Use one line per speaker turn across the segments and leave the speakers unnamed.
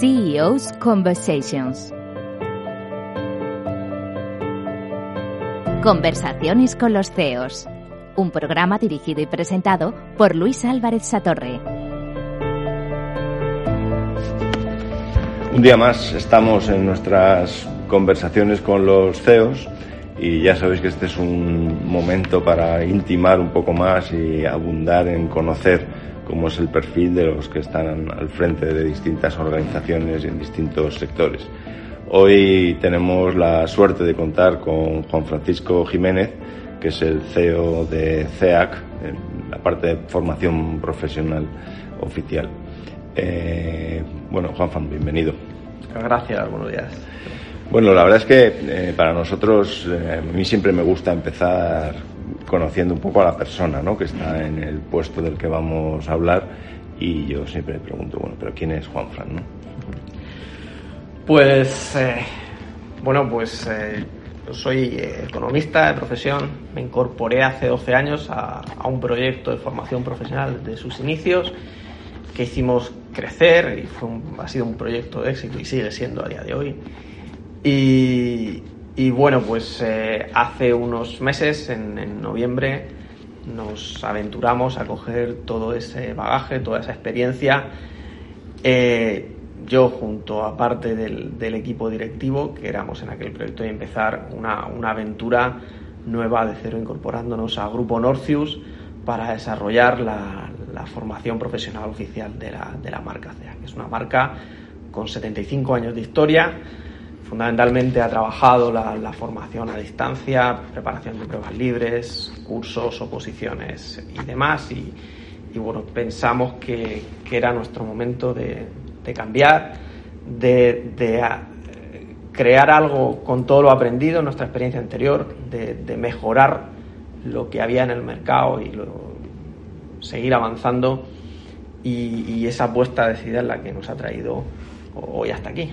CEO's Conversations. Conversaciones con los CEOs. Un programa dirigido y presentado por Luis Álvarez Satorre.
Un día más estamos en nuestras conversaciones con los CEOs y ya sabéis que este es un momento para intimar un poco más y abundar en conocer cómo es el perfil de los que están al frente de distintas organizaciones y en distintos sectores. Hoy tenemos la suerte de contar con Juan Francisco Jiménez, que es el CEO de CEAC, en la parte de formación profesional oficial. Eh, bueno, Juan, bienvenido.
Gracias, buenos días.
Bueno, la verdad es que eh, para nosotros, eh, a mí siempre me gusta empezar conociendo un poco a la persona ¿no? que está en el puesto del que vamos a hablar y yo siempre me pregunto, bueno, pero ¿quién es Juan Fran? ¿no?
Pues, eh, bueno, pues yo soy economista de profesión, me incorporé hace 12 años a, un proyecto de formación profesional de sus inicios que hicimos crecer y fue ha sido un proyecto de éxito y sigue siendo a día de hoy. Y, bueno, pues eh, hace unos meses, en, noviembre, nos aventuramos a coger todo ese bagaje, toda esa experiencia. Eh, yo junto a parte del, equipo directivo, que éramos en aquel proyecto, y empezar una, aventura nueva de cero, incorporándonos a Grupo Norcius para desarrollar la, formación profesional oficial de la, de la marca CEA, que es una marca con 75 años de historia, Fundamentalmente ha trabajado la, formación a distancia, preparación de pruebas libres, cursos, oposiciones y demás. Y, bueno, pensamos que, era nuestro momento de, cambiar, de, ah, crear algo con todo lo aprendido en nuestra experiencia anterior, de, mejorar lo que había en el mercado y seguir avanzando. Y, y esa apuesta decidida es la que nos ha traído hoy hasta aquí.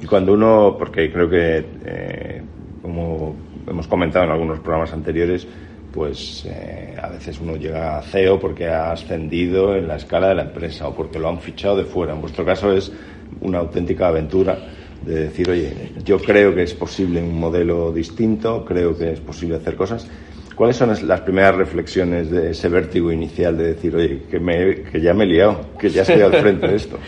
Y cuando uno, porque creo que, eh, como hemos comentado en algunos programas anteriores, pues eh, a veces uno llega a CEO porque ha ascendido en la escala de la empresa o porque lo han fichado de fuera. En vuestro caso es una auténtica aventura de decir, oye, yo creo que es posible un modelo distinto, creo que es posible hacer cosas. ¿Cuáles son las primeras reflexiones de ese vértigo inicial de decir, oye, que, me, que ya me he liado, que ya estoy al frente de esto?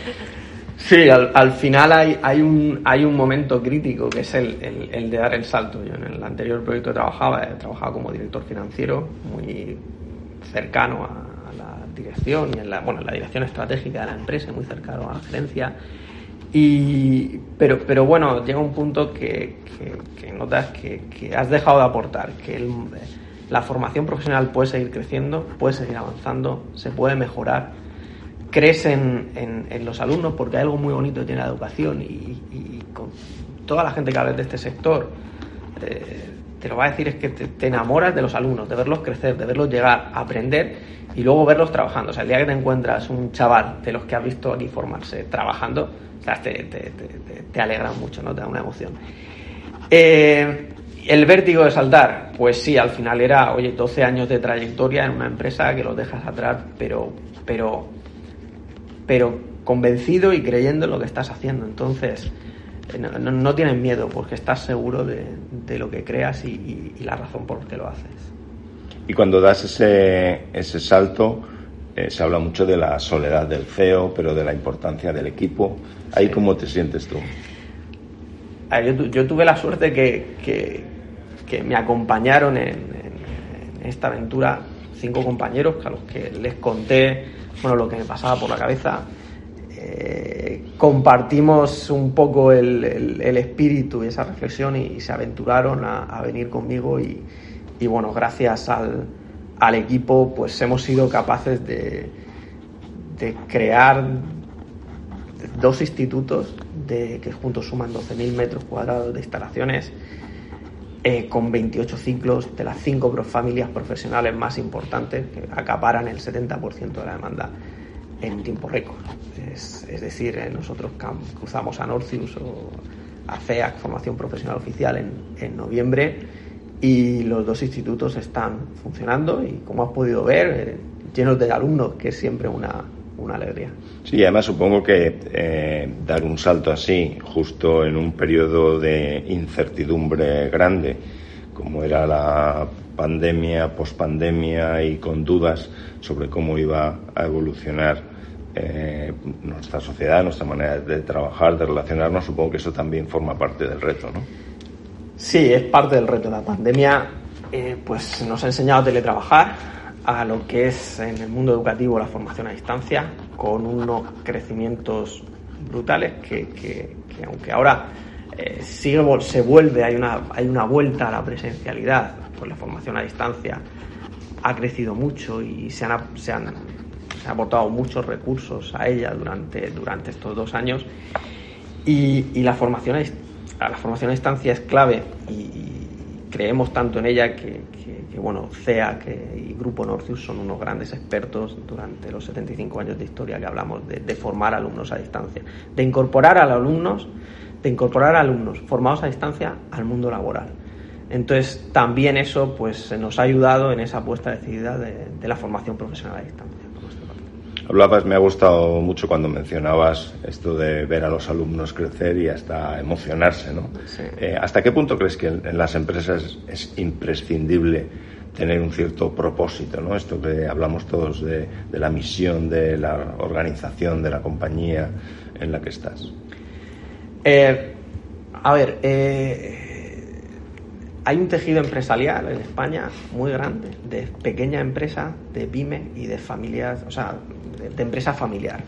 Sí, al, final hay, hay, un, hay un momento crítico que es el, el, de dar el salto. Yo en el anterior proyecto trabajaba, he trabajado como director financiero, muy cercano a, la dirección y en la, bueno, la dirección estratégica de la empresa, muy cercano a la gerencia. Y, pero, pero bueno, llega un punto que, que, notas que, que, has dejado de aportar, que la formación profesional puede seguir creciendo, puede seguir avanzando, se puede mejorar crees en, en, los alumnos porque hay algo muy bonito que tiene la educación y, con toda la gente que habla de este sector eh, te lo va a decir es que te, enamoras de los alumnos, de verlos crecer, de verlos llegar a aprender y luego verlos trabajando. O sea, el día que te encuentras un chaval de los que has visto aquí formarse trabajando, te, te, te alegra mucho, ¿no? Te da una emoción. Eh, el vértigo de saltar, pues sí, al final era, oye, 12 años de trayectoria en una empresa que los dejas atrás, pero, pero pero convencido y creyendo en lo que estás haciendo. Entonces, eh, no, tienes miedo porque estás seguro de, lo que creas y, la razón por la que lo haces.
Y cuando das ese, ese salto, eh, se habla mucho de la soledad del CEO, pero de la importancia del equipo. ¿Ahí cómo te sientes tú?
yo, tuve la suerte que, que, me acompañaron en, en, esta aventura cinco compañeros a los que les conté bueno, lo que me pasaba por la cabeza. Eh, compartimos un poco el, espíritu y esa reflexión y, se aventuraron a, venir conmigo y, bueno, gracias al, equipo pues hemos sido capaces de, crear dos institutos de, que juntos suman 12.000 metros cuadrados de instalaciones eh, con 28 ciclos de las cinco familias profesionales más importantes que acaparan el 70% de la demanda en tiempo récord. Es, decir, eh, nosotros cruzamos a Norcius o a CEAC, Formación Profesional Oficial, en, en, noviembre y los dos institutos están funcionando y como has podido ver, eh, llenos de alumnos, que es siempre una, una alegría.
Sí, además supongo que eh, dar un salto así, justo en un periodo de incertidumbre grande, como era la pandemia, pospandemia y con dudas sobre cómo iba a evolucionar eh, nuestra sociedad, nuestra manera de trabajar, de relacionarnos, supongo que eso también forma parte del reto, ¿no?
Sí, es parte del reto. La pandemia eh, pues nos ha enseñado a teletrabajar, a lo que es en el mundo educativo la formación a distancia, con unos crecimientos brutales que, aunque ahora eh, sigue, se vuelve, hay una, hay una vuelta a la presencialidad, pues la formación a distancia ha crecido mucho y se han, se han, se han aportado muchos recursos a ella durante, durante estos dos años. Y, y la formación a la formación a distancia es clave y, creemos tanto en ella que, bueno, CEA y Grupo Norcius son unos grandes expertos durante los 75 años de historia que hablamos de, formar alumnos a distancia, de incorporar a los alumnos, de incorporar a alumnos formados a distancia al mundo laboral. Entonces, también eso pues nos ha ayudado en esa apuesta decidida de la formación profesional a distancia.
Hablabas, me ha gustado mucho cuando mencionabas esto de ver a los alumnos crecer y hasta emocionarse, ¿no? Eh, ¿Hasta qué punto crees que en, las empresas es imprescindible tener un cierto propósito, ¿no? Esto que hablamos todos de, la misión de la organización, de la compañía en la que estás.
Eh, a ver, eh, hay un tejido empresarial en España muy grande, de pequeña empresa, de pyme y de familias, o sea, de, empresa familiar.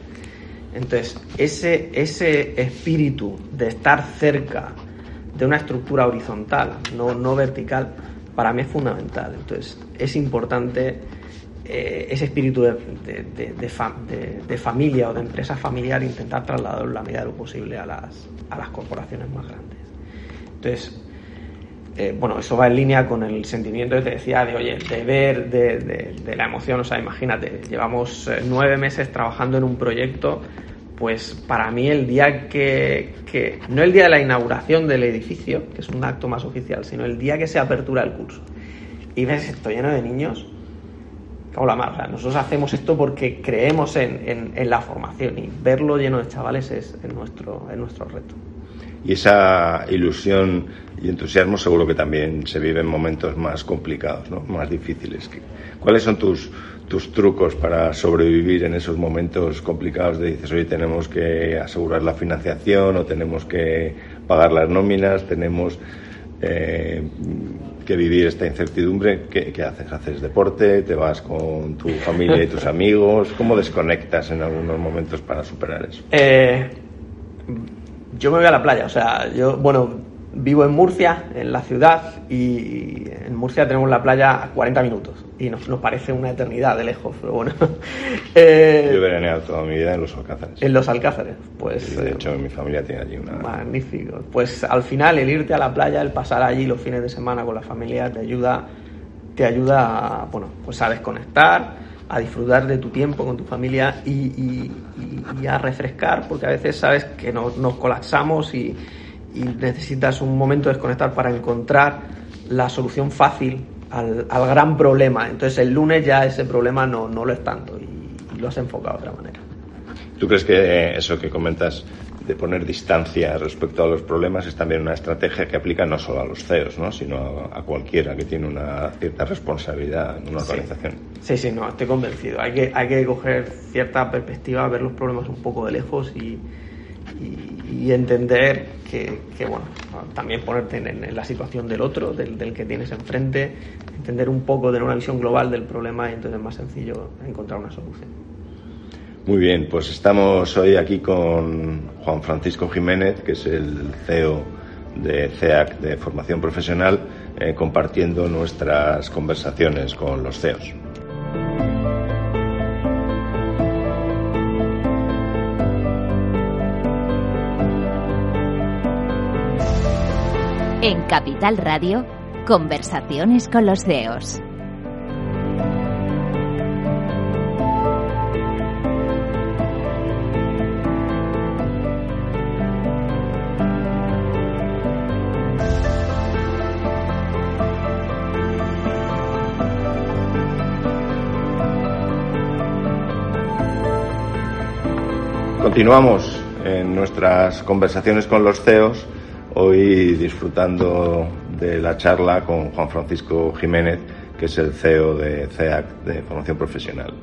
Entonces, ese, ese espíritu de estar cerca de una estructura horizontal, no, no vertical, para mí es fundamental. Entonces, es importante eh, ese espíritu de, de, familia o de empresa familiar intentar trasladarlo la medida de lo posible a las, a las corporaciones más grandes. Entonces, eh, bueno, eso va en línea con el sentimiento que te decía de, oye, de ver, de, la emoción. O sea, imagínate, llevamos eh, nueve meses trabajando en un proyecto, pues para mí el día que, no el día de la inauguración del edificio, que es un acto más oficial, sino el día que se apertura el curso, y ves esto lleno de niños, como la más, nosotros hacemos esto porque creemos en, en, la formación y verlo lleno de chavales es, nuestro, es nuestro reto
y esa ilusión y entusiasmo seguro que también se vive en momentos más complicados, ¿no? más difíciles. ¿Cuáles son tus, tus trucos para sobrevivir en esos momentos complicados de dices, oye, tenemos que asegurar la financiación o tenemos que pagar las nóminas, tenemos eh, que vivir esta incertidumbre? ¿Qué, ¿Qué, haces? ¿Haces deporte? ¿Te vas con tu familia y tus amigos? ¿Cómo desconectas en algunos momentos para superar eso?
Eh yo me voy a la playa, o sea, yo, bueno, vivo en Murcia, en la ciudad, y en Murcia tenemos la playa a 40 minutos. Y nos, nos parece una eternidad de lejos, pero bueno.
eh, yo he veraneado toda mi vida en los Alcázares.
En los Alcázares, pues.
de hecho, mi familia tiene allí una.
Magnífico. Pues al final, el irte a la playa, el pasar allí los fines de semana con la familia, te ayuda, te ayuda, bueno, pues a desconectar a disfrutar de tu tiempo con tu familia y, a refrescar, porque a veces sabes que nos colapsamos y, necesitas un momento de desconectar para encontrar la solución fácil al, gran problema. Entonces el lunes ya ese problema no, no lo es tanto y, lo has enfocado de otra manera.
¿Tú crees que eso que comentas de poner distancia respecto a los problemas es también una estrategia que aplica no solo a los CEOs, ¿no? sino a, cualquiera que tiene una cierta responsabilidad en una organización.
Sí, sí, no, estoy convencido. Hay que, hay que coger cierta perspectiva, ver los problemas un poco de lejos y, y, entender que, que, bueno, también ponerte en, la situación del otro, del, del, que tienes enfrente, entender un poco, tener una visión global del problema y entonces es más sencillo encontrar una solución.
Muy bien, pues estamos hoy aquí con Juan Francisco Jiménez, que es el CEO de CEAC de Formación Profesional, eh, compartiendo nuestras conversaciones con los CEOs.
En Capital Radio, conversaciones con los CEOs.
Continuamos en nuestras conversaciones con los CEOs, hoy disfrutando de la charla con Juan Francisco Jiménez, que es el CEO de CEAC de Formación Profesional.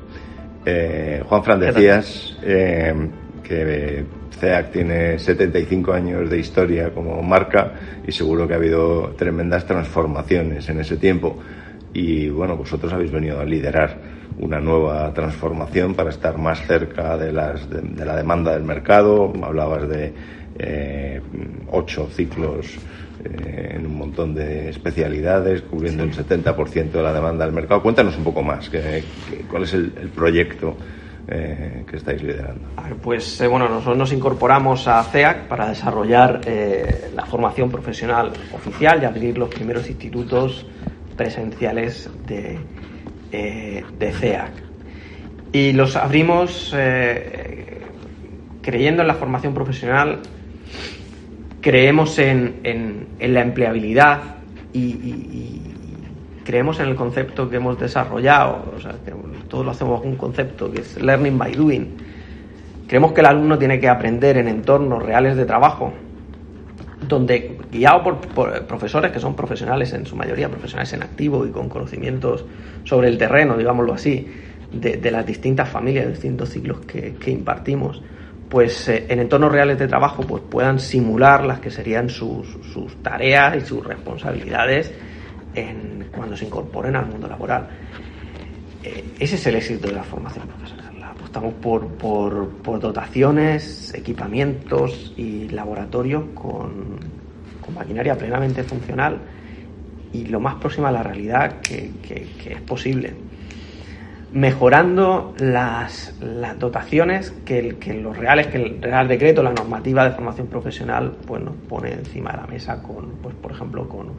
Eh, Juan Fran, decías eh, que CEAC tiene 75 años de historia como marca y seguro que ha habido tremendas transformaciones en ese tiempo. Y bueno, vosotros habéis venido a liderar una nueva transformación para estar más cerca de, las, de, la demanda del mercado. Hablabas de eh, ocho ciclos eh, en un montón de especialidades, cubriendo el 70% de la demanda del mercado. Cuéntanos un poco más, que, ¿cuál es el, proyecto eh, que estáis liderando?
Pues bueno, nosotros nos incorporamos a CEAC para desarrollar la formación profesional oficial y abrir los primeros institutos presenciales de, eh, de CEAC. Y los abrimos eh, creyendo en la formación profesional, creemos en, la empleabilidad y, creemos en el concepto que hemos desarrollado, o todos lo hacemos con un concepto que es learning by doing. Creemos que el alumno tiene que aprender en entornos reales de trabajo, donde guiado por, profesores que son profesionales en su mayoría, profesionales en activo y con conocimientos sobre el terreno, digámoslo así, de, las distintas familias, de distintos ciclos que, impartimos, pues eh, en entornos reales de trabajo pues puedan simular las que serían sus, tareas y sus responsabilidades en, cuando se incorporen al mundo laboral. Eh, ese es el éxito de la formación profesional. Apostamos por, por, dotaciones, equipamientos y laboratorios con, maquinaria plenamente funcional y lo más próxima a la realidad que, es posible. Mejorando las, dotaciones que, los reales, que el Real Decreto, la normativa de formación profesional, pues nos pone encima de la mesa con, pues por ejemplo, con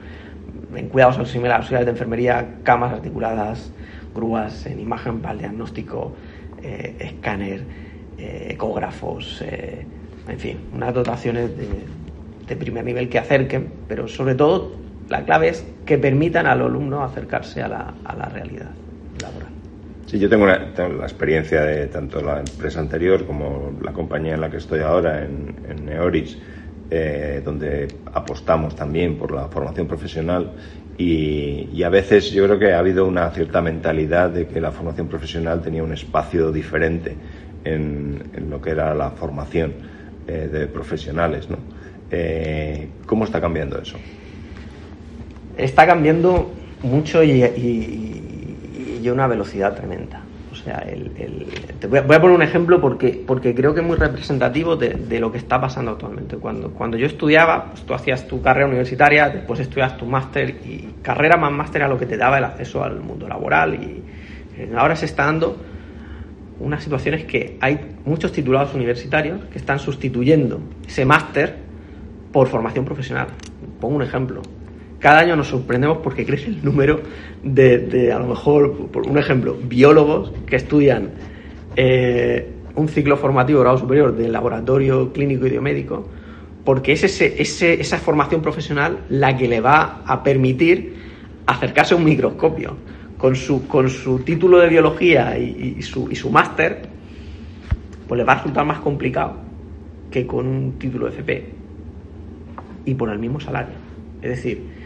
en cuidados auxiliares de enfermería, camas articuladas, grúas en imagen para el diagnóstico, eh, escáner, eh, ecógrafos, eh, en fin, unas dotaciones de, primer nivel que acerquen, pero sobre todo la clave es que permitan al alumno acercarse a la, realidad laboral.
Sí, yo tengo, la experiencia de tanto la empresa anterior como la compañía en la que estoy ahora, en, en Neoris, donde apostamos también por la formación profesional y, y, a veces yo creo que ha habido una cierta mentalidad de que la formación profesional tenía un espacio diferente en, lo que era la formación eh, de profesionales, ¿no? Eh, ¿Cómo está cambiando eso?
Está cambiando mucho y, y, y, una velocidad tremenda. Sea, el, te voy a, poner un ejemplo porque, porque creo que es muy representativo de, lo que está pasando actualmente. Cuando, cuando yo estudiaba, pues tú hacías tu carrera universitaria, después estudias tu máster y carrera más máster era lo que te daba el acceso al mundo laboral y eh, ahora se está dando unas situaciones que hay muchos titulados universitarios que están sustituyendo ese máster por formación profesional. Pongo un ejemplo. Cada año nos sorprendemos porque crece el número de, a lo mejor, por un ejemplo, biólogos que estudian eh, un ciclo formativo grado superior de laboratorio clínico y biomédico, porque es ese, esa formación profesional la que le va a permitir acercarse a un microscopio. Con su, con su título de biología y, su, y su máster, pues le va a resultar más complicado que con un título de FP y por el mismo salario. Es decir,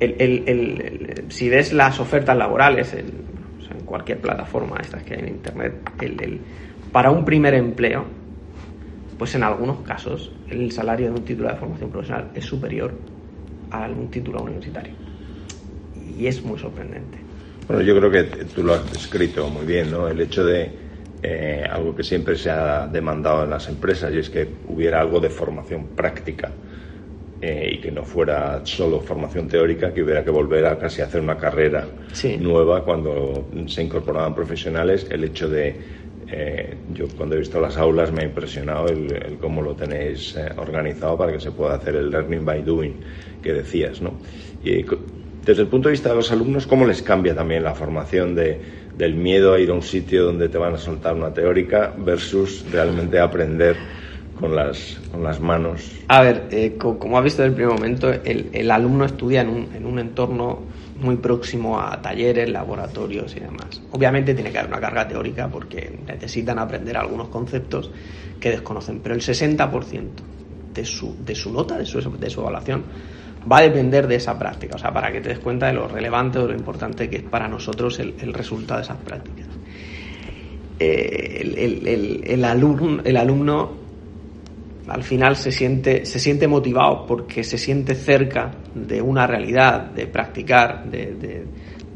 el, si ves las ofertas laborales en, cualquier plataforma, estas que hay en Internet, para un primer empleo, pues en algunos casos el salario de un título de formación profesional es superior a un título universitario. Y es muy sorprendente.
Bueno, yo creo que tú lo has descrito muy bien, ¿no? El hecho de eh, algo que siempre se ha demandado en las empresas y es que hubiera algo de formación práctica eh, y que no fuera solo formación teórica, que hubiera que volver a casi hacer una carrera nueva cuando se incorporaban profesionales. El hecho de, eh, yo cuando he visto las aulas me ha impresionado el, cómo lo tenéis eh, organizado para que se pueda hacer el learning by doing que decías, ¿no? Y desde el punto de vista de los alumnos, ¿cómo les cambia también la formación de, del miedo a ir a un sitio donde te van a soltar una teórica versus realmente aprender con las, con las manos.
A ver, eh, como has visto en el primer momento, el, el alumno estudia en un, en un, entorno muy próximo a talleres, laboratorios y demás. Obviamente tiene que haber una carga teórica porque necesitan aprender algunos conceptos que desconocen, pero el 60% de su, de su nota, de su, de su evaluación, va a depender de esa práctica. O sea, para que te des cuenta de lo relevante o lo importante que es para nosotros el, el resultado de esas prácticas. Eh, el, el, alumno, el alumno al final se siente, se siente motivado porque se siente cerca de una realidad, de practicar, de, de,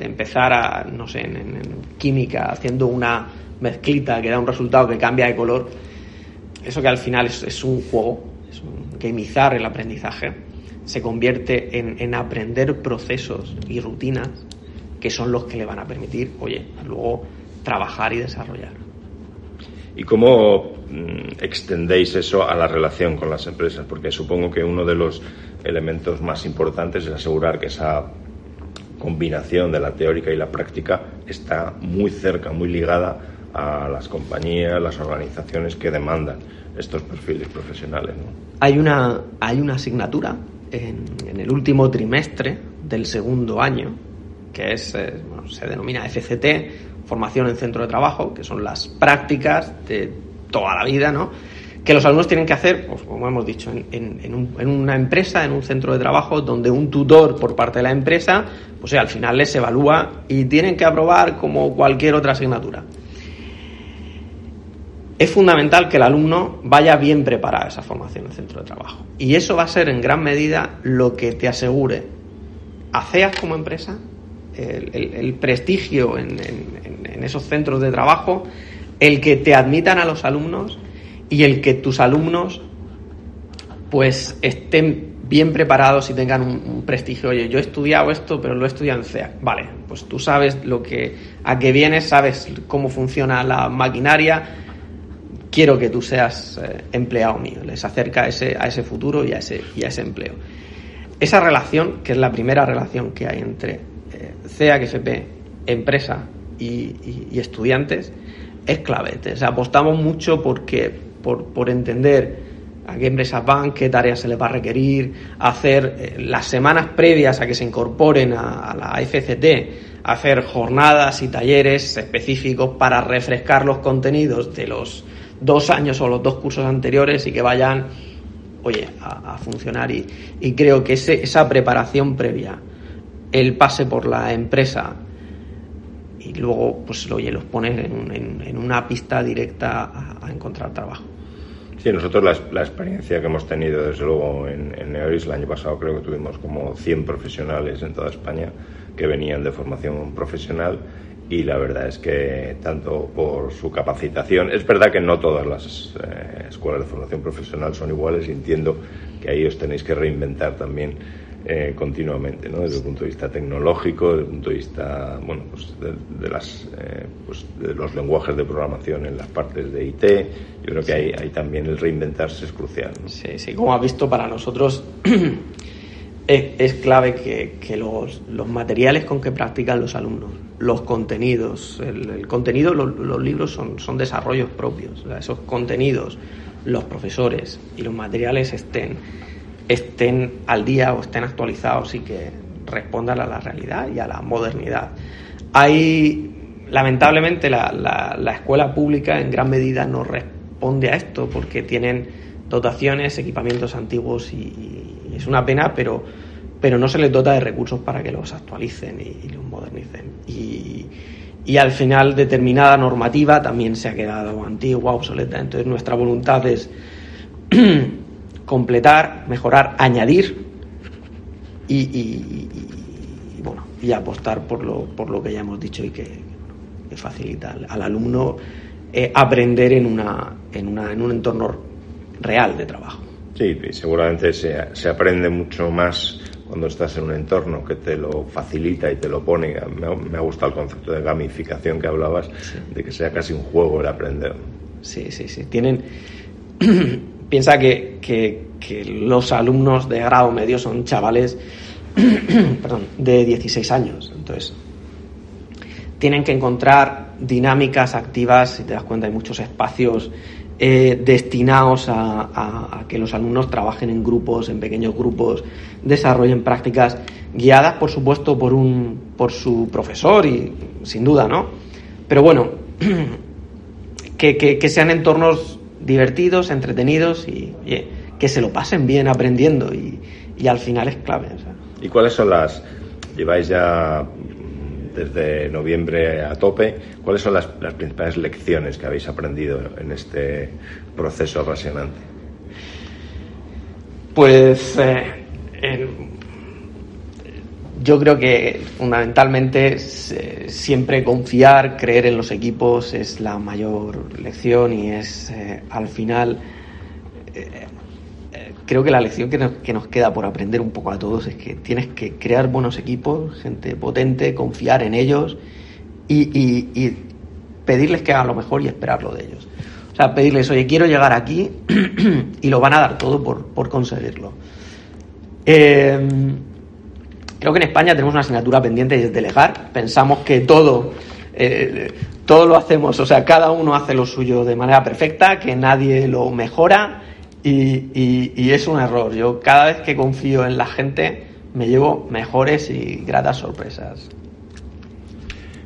empezar a, no sé, en, química, haciendo una mezclita que da un resultado que cambia de color. Eso que al final es, es un juego, es un gamizar el aprendizaje, se convierte en, en aprender procesos y rutinas que son los que le van a permitir, oye, luego trabajar y desarrollar.
¿Y cómo extendéis eso a la relación con las empresas? Porque supongo que uno de los elementos más importantes es asegurar que esa combinación de la teórica y la práctica está muy cerca, muy ligada a las compañías, las organizaciones que demandan estos perfiles profesionales.
Hay, una, hay una asignatura en, el último trimestre del segundo año que es, eh, se denomina FCT, formación en centro de trabajo, que son las prácticas de toda la vida, ¿no? Que los alumnos tienen que hacer, pues, como hemos dicho, en, en, en, un, en, una empresa, en un centro de trabajo, donde un tutor por parte de la empresa, pues al final les evalúa y tienen que aprobar como cualquier otra asignatura. Es fundamental que el alumno vaya bien preparado a esa formación en centro de trabajo. Y eso va a ser en gran medida lo que te asegure a CEAS como empresa el, el, el prestigio en, en, esos centros de trabajo, el que te admitan a los alumnos y el que tus alumnos pues estén bien preparados y tengan un, prestigio. Oye, yo he estudiado esto, pero lo he estudiado en CEA. Vale, pues tú sabes lo que a qué vienes, sabes cómo funciona la maquinaria. Quiero que tú seas eh, empleado mío. Les acerca a ese, a ese futuro y a ese, y a ese empleo. Esa relación, que es la primera relación que hay entre CEAC, FP, empresa y, y, y, estudiantes, es clave. O sea, apostamos mucho porque, por, por, entender a qué empresas van, qué tareas se les va a requerir, hacer eh, las semanas previas a que se incorporen a, la FCT, hacer jornadas y talleres específicos para refrescar los contenidos de los dos años o los dos cursos anteriores y que vayan, oye, a, a funcionar. Y, y, creo que ese, esa preparación previa el pase por la empresa y luego, pues, oye, los pones en, en, en una pista directa a, a, encontrar trabajo.
Sí, nosotros la, la, experiencia que hemos tenido, desde luego, en, en Neoris, el año pasado creo que tuvimos como 100 profesionales en toda España que venían de formación profesional y la verdad es que tanto por su capacitación, es verdad que no todas las eh, escuelas de formación profesional son iguales y entiendo que ahí os tenéis que reinventar también eh, continuamente, ¿no? desde el punto de vista tecnológico, desde el punto de vista bueno, pues de, de las, eh, pues de los lenguajes de programación en las partes de IT. Yo creo que ahí, ahí también el reinventarse es crucial. ¿no?
Sí, sí, como has visto, para nosotros es, es, clave que, que los, los, materiales con que practican los alumnos, los contenidos, el, el contenido, los, los, libros son, son desarrollos propios, o sea, esos contenidos, los profesores y los materiales estén estén al día o estén actualizados y que respondan a la realidad y a la modernidad. Hay, lamentablemente, la, la, la escuela pública en gran medida no responde a esto porque tienen dotaciones, equipamientos antiguos y, y es una pena, pero, pero no se les dota de recursos para que los actualicen y, y los modernicen. Y, y al final determinada normativa también se ha quedado antigua, obsoleta. Entonces nuestra voluntad es completar, mejorar, añadir y, y, y, bueno, y apostar por lo, por lo que ya hemos dicho y que, que facilita al, al alumno eh, aprender en, una, en, una, en un entorno real de trabajo.
Sí, seguramente se, se aprende mucho más cuando estás en un entorno que te lo facilita y te lo pone. Me ha, me ha gustado el concepto de gamificación que hablabas, sí. de que sea casi un juego el aprender.
Sí, sí, sí. Tienen piensa que, que, que, los alumnos de grado medio son chavales de 16 años. Entonces, tienen que encontrar dinámicas activas, si te das cuenta, hay muchos espacios eh, destinados a, que los alumnos trabajen en grupos, en pequeños grupos, desarrollen prácticas guiadas, por supuesto, por, un, por su profesor y sin duda, ¿no? Pero bueno, que, sean entornos divertidos, entretenidos y que se lo pasen bien aprendiendo y, al final es clave.
¿Y cuáles son las, lleváis ya desde noviembre a tope, cuáles son las, principales lecciones que habéis aprendido en este proceso apasionante?
Pues eh, yo creo que fundamentalmente siempre confiar, creer en los equipos es la mayor lección y es eh, al final eh, creo que la lección que nos, queda por aprender un poco a todos es que tienes que crear buenos equipos, gente potente, confiar en ellos y, pedirles que hagan lo mejor y esperarlo de ellos. O sea, pedirles, oye, quiero llegar aquí y lo van a dar todo por, conseguirlo. Em, creo que en España tenemos una asignatura pendiente y es delegar. Pensamos que todo, eh, todo lo hacemos, o sea, cada uno hace lo suyo de manera perfecta, que nadie lo mejora y, es un error. Yo cada vez que confío en la gente me llevo mejores y gratas sorpresas.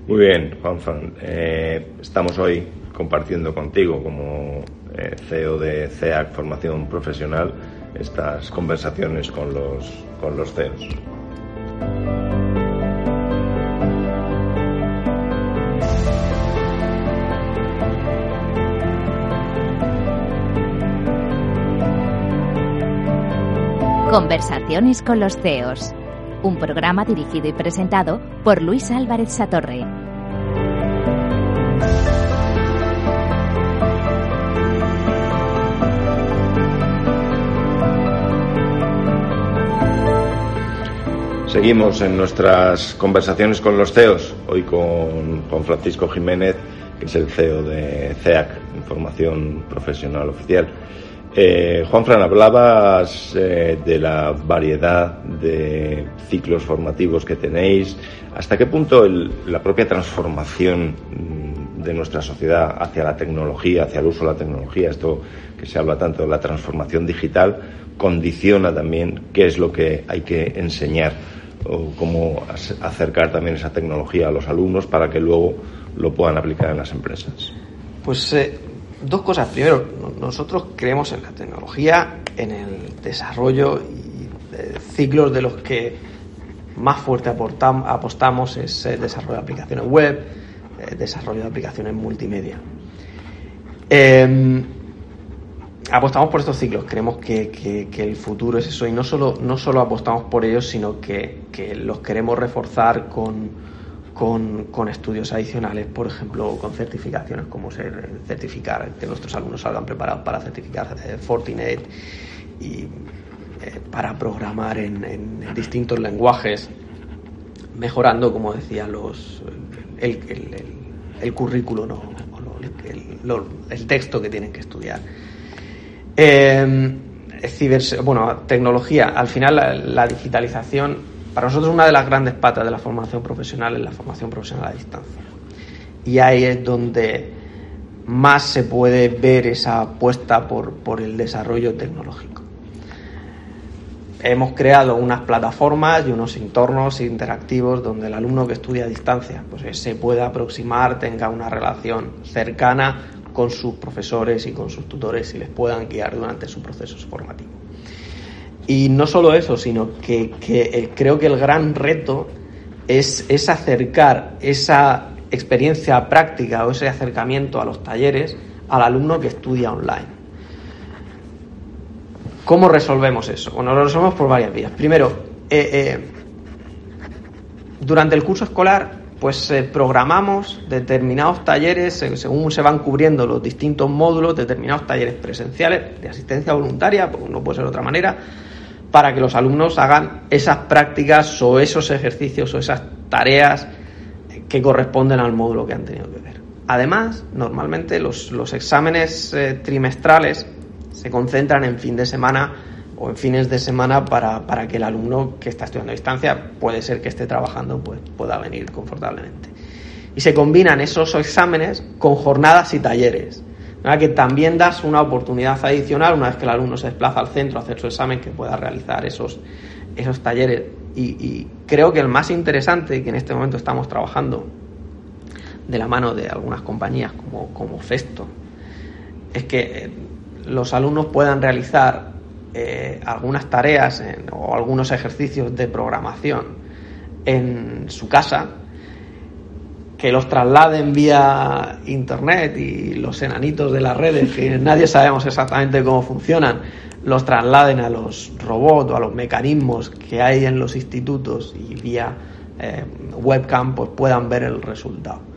Muy bien, Juan eh, estamos hoy compartiendo contigo como eh, CEO de CEAC Formación Profesional estas conversaciones con los, con los CEOs.
Conversaciones con los CEOs. Un programa dirigido y presentado por Luis Álvarez Satorre.
Seguimos en nuestras conversaciones con los CEOs, hoy con Juan Francisco Jiménez, que es el CEO de CEAC, Información Profesional Oficial. Eh, Juanfran, hablabas eh, de la variedad de ciclos formativos que tenéis. ¿Hasta qué punto la propia transformación mm, de nuestra sociedad hacia la tecnología, hacia el uso de la tecnología, esto que se habla tanto de la transformación digital, condiciona también qué es lo que hay que enseñar o cómo acercar también esa tecnología a los alumnos para que luego lo puedan aplicar en las empresas?
Pues eh, dos cosas. Primero, nosotros creemos en la tecnología, en el desarrollo y ciclos de los que más fuerte apostamos es el desarrollo de aplicaciones web, el desarrollo de aplicaciones multimedia. Apostamos por estos ciclos, creemos que, el futuro es eso y no solo, no solo apostamos por ellos, sino que los queremos reforzar con con, estudios adicionales, por ejemplo, con certificaciones como ser certificar, que nuestros alumnos salgan preparados para certificar eh, Fortinet y eh, para programar en, distintos lenguajes, mejorando, como decía, los, el, el, currículo, ¿no? el, texto que tienen que estudiar. Eh, bueno, tecnología, al final la digitalización para nosotros una de las grandes patas de la formación profesional es la formación profesional a distancia. Y ahí es donde más se puede ver esa apuesta por, el desarrollo tecnológico. Hemos creado unas plataformas y unos entornos interactivos donde el alumno que estudia a distancia pues, se pueda aproximar, tenga una relación cercana con sus profesores y con sus tutores y les puedan guiar durante su proceso formativo. Y no solo eso, sino que, creo que el gran reto es, es, acercar esa experiencia práctica o ese acercamiento a los talleres al alumno que estudia online. ¿Cómo resolvemos eso? Bueno, lo resolvemos por varias vías. Primero, eh, eh, durante el curso escolar, pues eh, programamos determinados talleres, según se van cubriendo los distintos módulos, determinados talleres presenciales de asistencia voluntaria, porque no puede ser de otra manera, para que los alumnos hagan esas prácticas o esos ejercicios o esas tareas que corresponden al módulo que han tenido que ver. Además, normalmente los, exámenes eh, trimestrales se concentran en fin de semana o en fines de semana para, para, que el alumno que está estudiando a distancia, puede ser que esté trabajando, pues pueda venir confortablemente. Y se combinan esos exámenes con jornadas y talleres que también das una oportunidad adicional una vez que el alumno se desplaza al centro a hacer su examen que pueda realizar esos, esos talleres. Y, creo que el más interesante que en este momento estamos trabajando de la mano de algunas compañías como, como Festo es que eh, los alumnos puedan realizar eh, algunas tareas o algunos ejercicios de programación en su casa que los trasladen vía internet y los enanitos de las redes, que nadie sabemos exactamente cómo funcionan, los trasladen a los robots o a los mecanismos que hay en los institutos y vía eh, webcam pues puedan ver el resultado.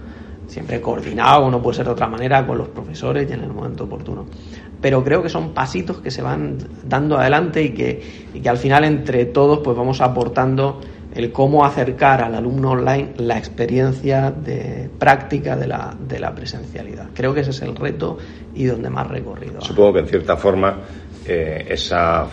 Siempre coordinado, no puede ser de otra manera, con los profesores y en el momento oportuno. Pero creo que son pasitos que se van dando adelante y que, y que al final entre todos pues vamos aportando el cómo acercar al alumno online la experiencia de práctica de la, de la presencialidad. Creo que ese es el reto y donde más recorrido.
Supongo que en cierta forma eh, esa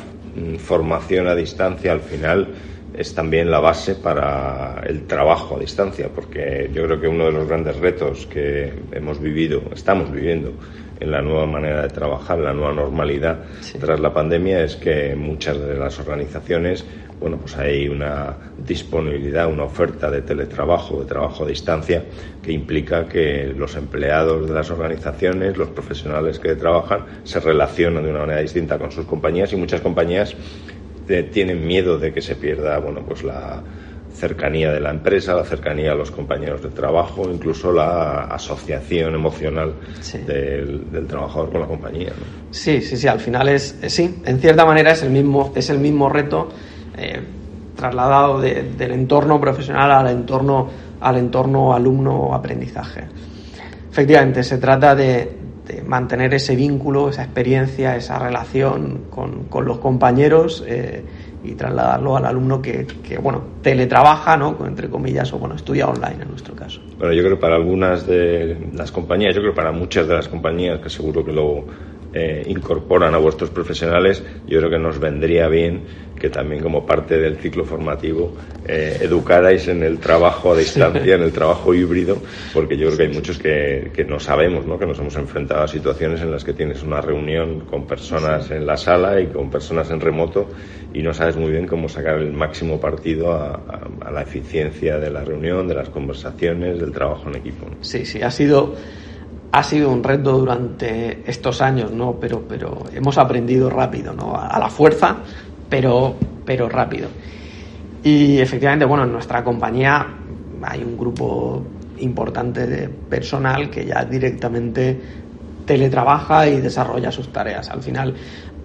formación a distancia al final es también la base para el trabajo a distancia, porque yo creo que uno de los grandes retos que hemos vivido, estamos viviendo en la nueva manera de trabajar, la nueva normalidad tras la pandemia, es que muchas de las organizaciones bueno, pues hay una disponibilidad, una oferta de teletrabajo, de trabajo a distancia, que implica que los empleados de las organizaciones, los profesionales que trabajan, se relacionan de una manera distinta con sus compañías y muchas compañías tienen miedo de que se pierda, bueno, pues la cercanía de la empresa, la cercanía a los compañeros de trabajo, incluso la asociación emocional del, trabajador con la compañía.
Sí, sí, sí, al final es, sí, en cierta manera es el mismo, es el mismo reto eh, trasladado del entorno profesional al entorno, al entorno alumno-aprendizaje. Efectivamente, se trata de, mantener ese vínculo, esa experiencia, esa relación con, los compañeros eh, y trasladarlo al alumno que, bueno, teletrabaja, ¿no? entre comillas, o bueno, estudia online en nuestro caso.
Bueno, yo creo que para algunas de las compañías, yo creo que para muchas de las compañías que seguro que lo eh, incorporan a vuestros profesionales, yo creo que nos vendría bien que también como parte del ciclo formativo eh, educarais en el trabajo a distancia, en el trabajo híbrido, porque yo creo que hay muchos que, que no sabemos, ¿no? que nos hemos enfrentado a situaciones en las que tienes una reunión con personas en la sala y con personas en remoto y no sabes muy bien cómo sacar el máximo partido a, la eficiencia de la reunión, de las conversaciones, del trabajo en equipo.
Sí, sí, ha sido ha sido un reto durante estos años, ¿no? Pero, pero hemos aprendido rápido, ¿no? A la fuerza, pero, pero rápido. Y efectivamente, bueno, en nuestra compañía hay un grupo importante de personal que ya directamente teletrabaja y desarrolla sus tareas. Al final,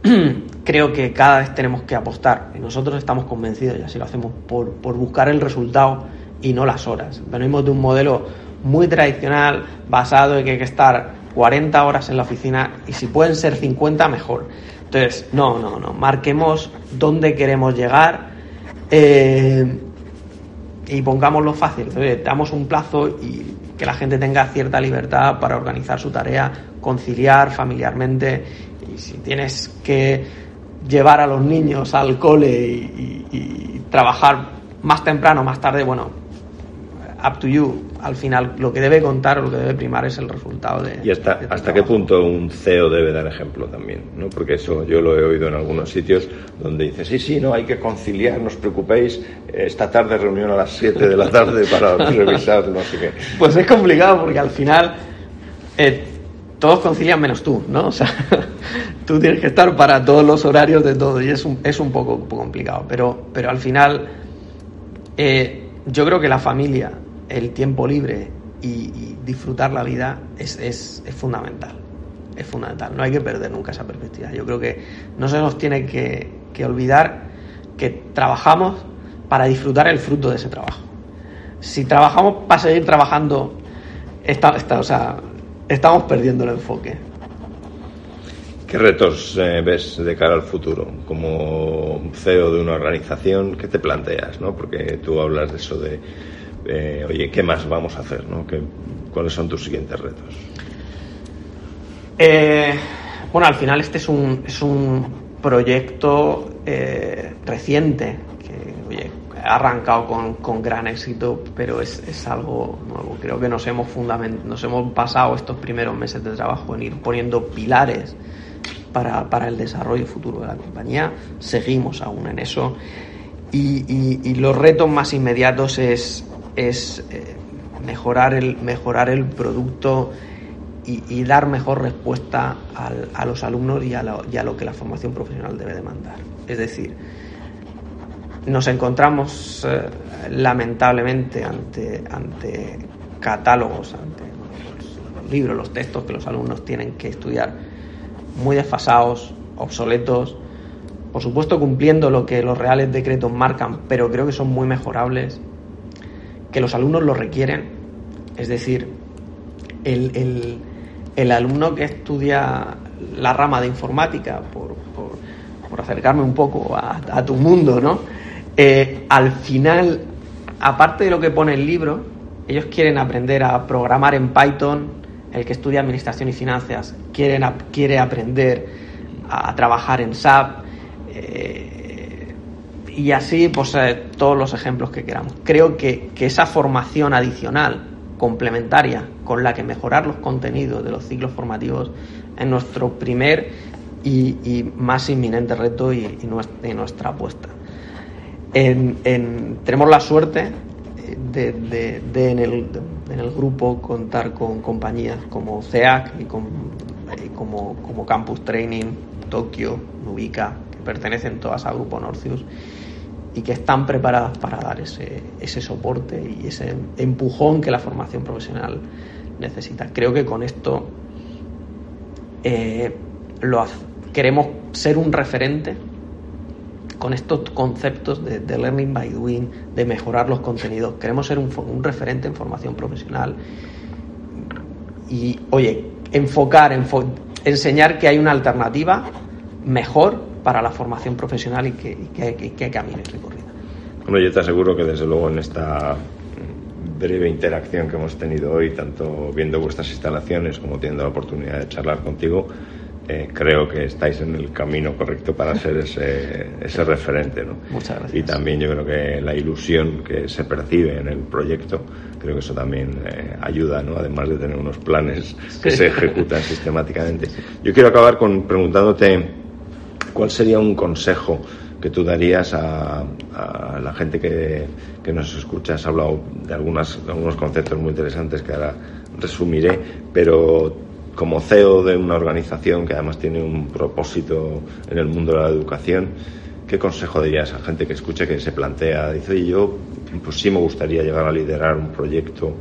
creo que cada vez tenemos que apostar, y nosotros estamos convencidos, y así lo hacemos, por, por buscar el resultado y no las horas. Venimos de un modelo muy tradicional, basado en que hay que estar 40 horas en la oficina y si pueden ser 50, mejor. Entonces, no, no, no, marquemos dónde queremos llegar eh, y pongámoslo fácil. Damos un plazo y que la gente tenga cierta libertad para organizar su tarea, conciliar familiarmente y si tienes que llevar a los niños al cole y, y trabajar más temprano, más tarde, bueno, up to you. Al final, lo que debe contar o lo que debe primar es el resultado de.
¿Y hasta, hasta qué punto un CEO debe dar ejemplo también? ¿no? Porque eso yo lo he oído en algunos sitios donde dice: sí, sí, no, hay que conciliar, no os preocupéis, esta tarde reunión a las 7 de la tarde para revisar no sé qué.
Pues es complicado porque al final. Eh, todos concilian menos tú, ¿no? O sea, tú tienes que estar para todos los horarios de todo y es un, es un poco, complicado. Pero, pero al final, eh, yo creo que la familia el tiempo libre y, disfrutar la vida es, es, es, fundamental. Es fundamental. No hay que perder nunca esa perspectiva. Yo creo que no se nos tiene que, que olvidar que trabajamos para disfrutar el fruto de ese trabajo. Si trabajamos para seguir trabajando, está, está, o sea, estamos perdiendo el enfoque.
¿Qué retos eh, ves de cara al futuro? Como CEO de una organización, ¿qué te planteas? ¿no? Porque tú hablas de eso de eh, oye, ¿qué más vamos a hacer? ¿no? ¿Cuáles son tus siguientes retos?
Eh, bueno, al final este es un, es un proyecto eh, reciente, que, ha arrancado con, con gran éxito, pero es, es, algo nuevo. Creo que nos hemos, fundament nos hemos pasado estos primeros meses de trabajo en ir poniendo pilares para, para el desarrollo futuro de la compañía. Seguimos aún en eso. Y los retos más inmediatos es, es eh, mejorar, el, mejorar el producto y, dar mejor respuesta al, a los alumnos y a, lo, que la formación profesional debe demandar. Es decir, nos encontramos eh, lamentablemente ante, ante catálogos, ante los, libros, los textos que los alumnos tienen que estudiar muy desfasados, obsoletos, por supuesto cumpliendo lo que los reales decretos marcan, pero creo que son muy mejorables, que los alumnos lo requieren, es decir, el, el, alumno que estudia la rama de informática, por, por, acercarme un poco a, tu mundo, ¿no? Eh, al final, aparte de lo que pone el libro, ellos quieren aprender a programar en Python, el que estudia Administración y Finanzas quieren, quiere aprender a, a trabajar en SAP, eh, y así pues eh, todos los ejemplos que queramos. Creo que, que esa formación adicional, complementaria, con la que mejorar los contenidos de los ciclos formativos es nuestro primer y, más inminente reto y, nuestra, apuesta. En, en, tenemos la suerte de, de, en, el, en, el, grupo contar con compañías como CEAC y, con, como, como, Campus Training, Tokio, Nubica, que pertenecen todas a Grupo Norcius y que están preparadas para dar ese, ese soporte y ese empujón que la formación profesional necesita. Creo que con esto eh, lo queremos ser un referente con estos conceptos de, learning by doing, de mejorar los contenidos. Queremos ser un, un, referente en formación profesional y, oye, enfocar, enfo enseñar que hay una alternativa mejor para la formación profesional y que, y que, que, recorridos.
Bueno, yo te aseguro que desde luego en esta breve interacción que hemos tenido hoy, tanto viendo vuestras instalaciones como teniendo la oportunidad de charlar contigo, eh, creo que estáis en el camino correcto para ser ese, ese referente. ¿no?
Muchas gracias.
Y también yo creo que la ilusión que se percibe en el proyecto, creo que eso también eh, ayuda, ¿no? además de tener unos planes que se ejecutan sistemáticamente. Yo quiero acabar con preguntándote cuál sería un consejo que tú darías a, la gente que, que, nos escucha. Has hablado de, algunas, algunos conceptos muy interesantes que ahora resumiré, pero como CEO de una organización que además tiene un propósito en el mundo de la educación, ¿qué consejo dirías a gente que escuche, que se plantea, dice, oye, yo pues sí me gustaría llegar a liderar un proyecto,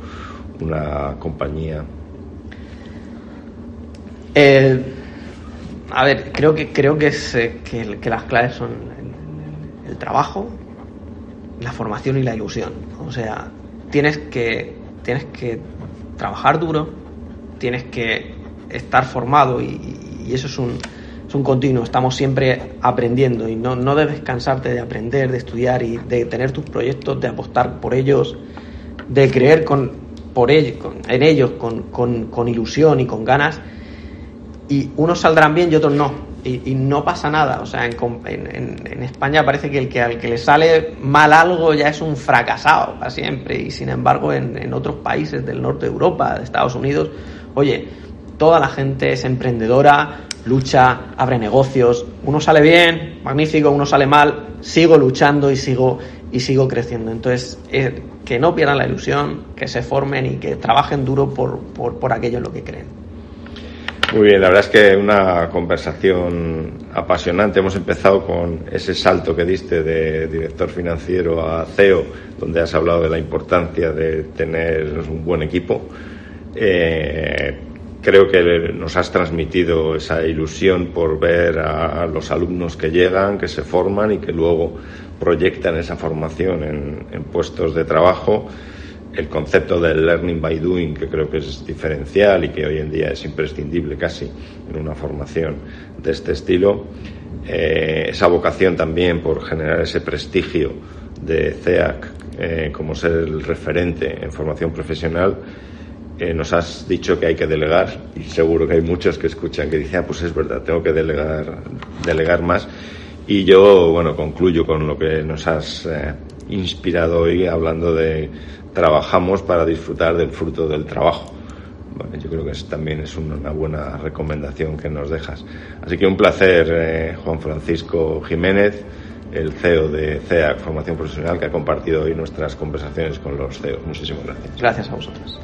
una compañía?
Eh, a ver, creo que creo que, es, eh, que, las claves son el, el, trabajo, la formación y la ilusión. O sea, tienes que tienes que trabajar duro, tienes que estar formado y, y eso es un, es un continuo, estamos siempre aprendiendo y no, no debes cansarte de aprender, de estudiar y de tener tus proyectos, de apostar por ellos, de creer con, por ellos, con, en ellos con, con, con, ilusión y con ganas y unos saldrán bien y otros no. Y, no pasa nada, o sea, en, en, en, España parece que el que al que le sale mal algo ya es un fracasado para siempre y sin embargo en, en otros países del norte de Europa, de Estados Unidos, oye, toda la gente es emprendedora, lucha, abre negocios, uno sale bien, magnífico, uno sale mal, sigo luchando y sigo y sigo creciendo. Entonces, eh, que no pierdan la ilusión, que se formen y que trabajen duro por, por, por aquello en lo que creen.
Muy bien, la verdad es que una conversación apasionante. Hemos empezado con ese salto que diste de director financiero a CEO, donde has hablado de la importancia de tener un buen equipo. Eh, creo que nos has transmitido esa ilusión por ver a los alumnos que llegan, que se forman y que luego proyectan esa formación en, en puestos de trabajo. El concepto del learning by doing, que creo que es diferencial y que hoy en día es imprescindible casi en una formación de este estilo. Eh, esa vocación también por generar ese prestigio de CEAC eh, como ser el referente en formación profesional eh, nos has dicho que hay que delegar y seguro que hay muchos que escuchan que dicen, ah, pues es verdad, tengo que delegar, delegar más. Y yo, bueno, concluyo con lo que nos has eh, inspirado hoy hablando de trabajamos para disfrutar del fruto del trabajo. yo creo que también es una buena recomendación que nos dejas. Así que un placer, eh, Juan Francisco Jiménez, el CEO de CEAC Formación Profesional, que ha compartido hoy nuestras conversaciones con los CEOs. Muchísimas gracias.
Gracias a vosotros.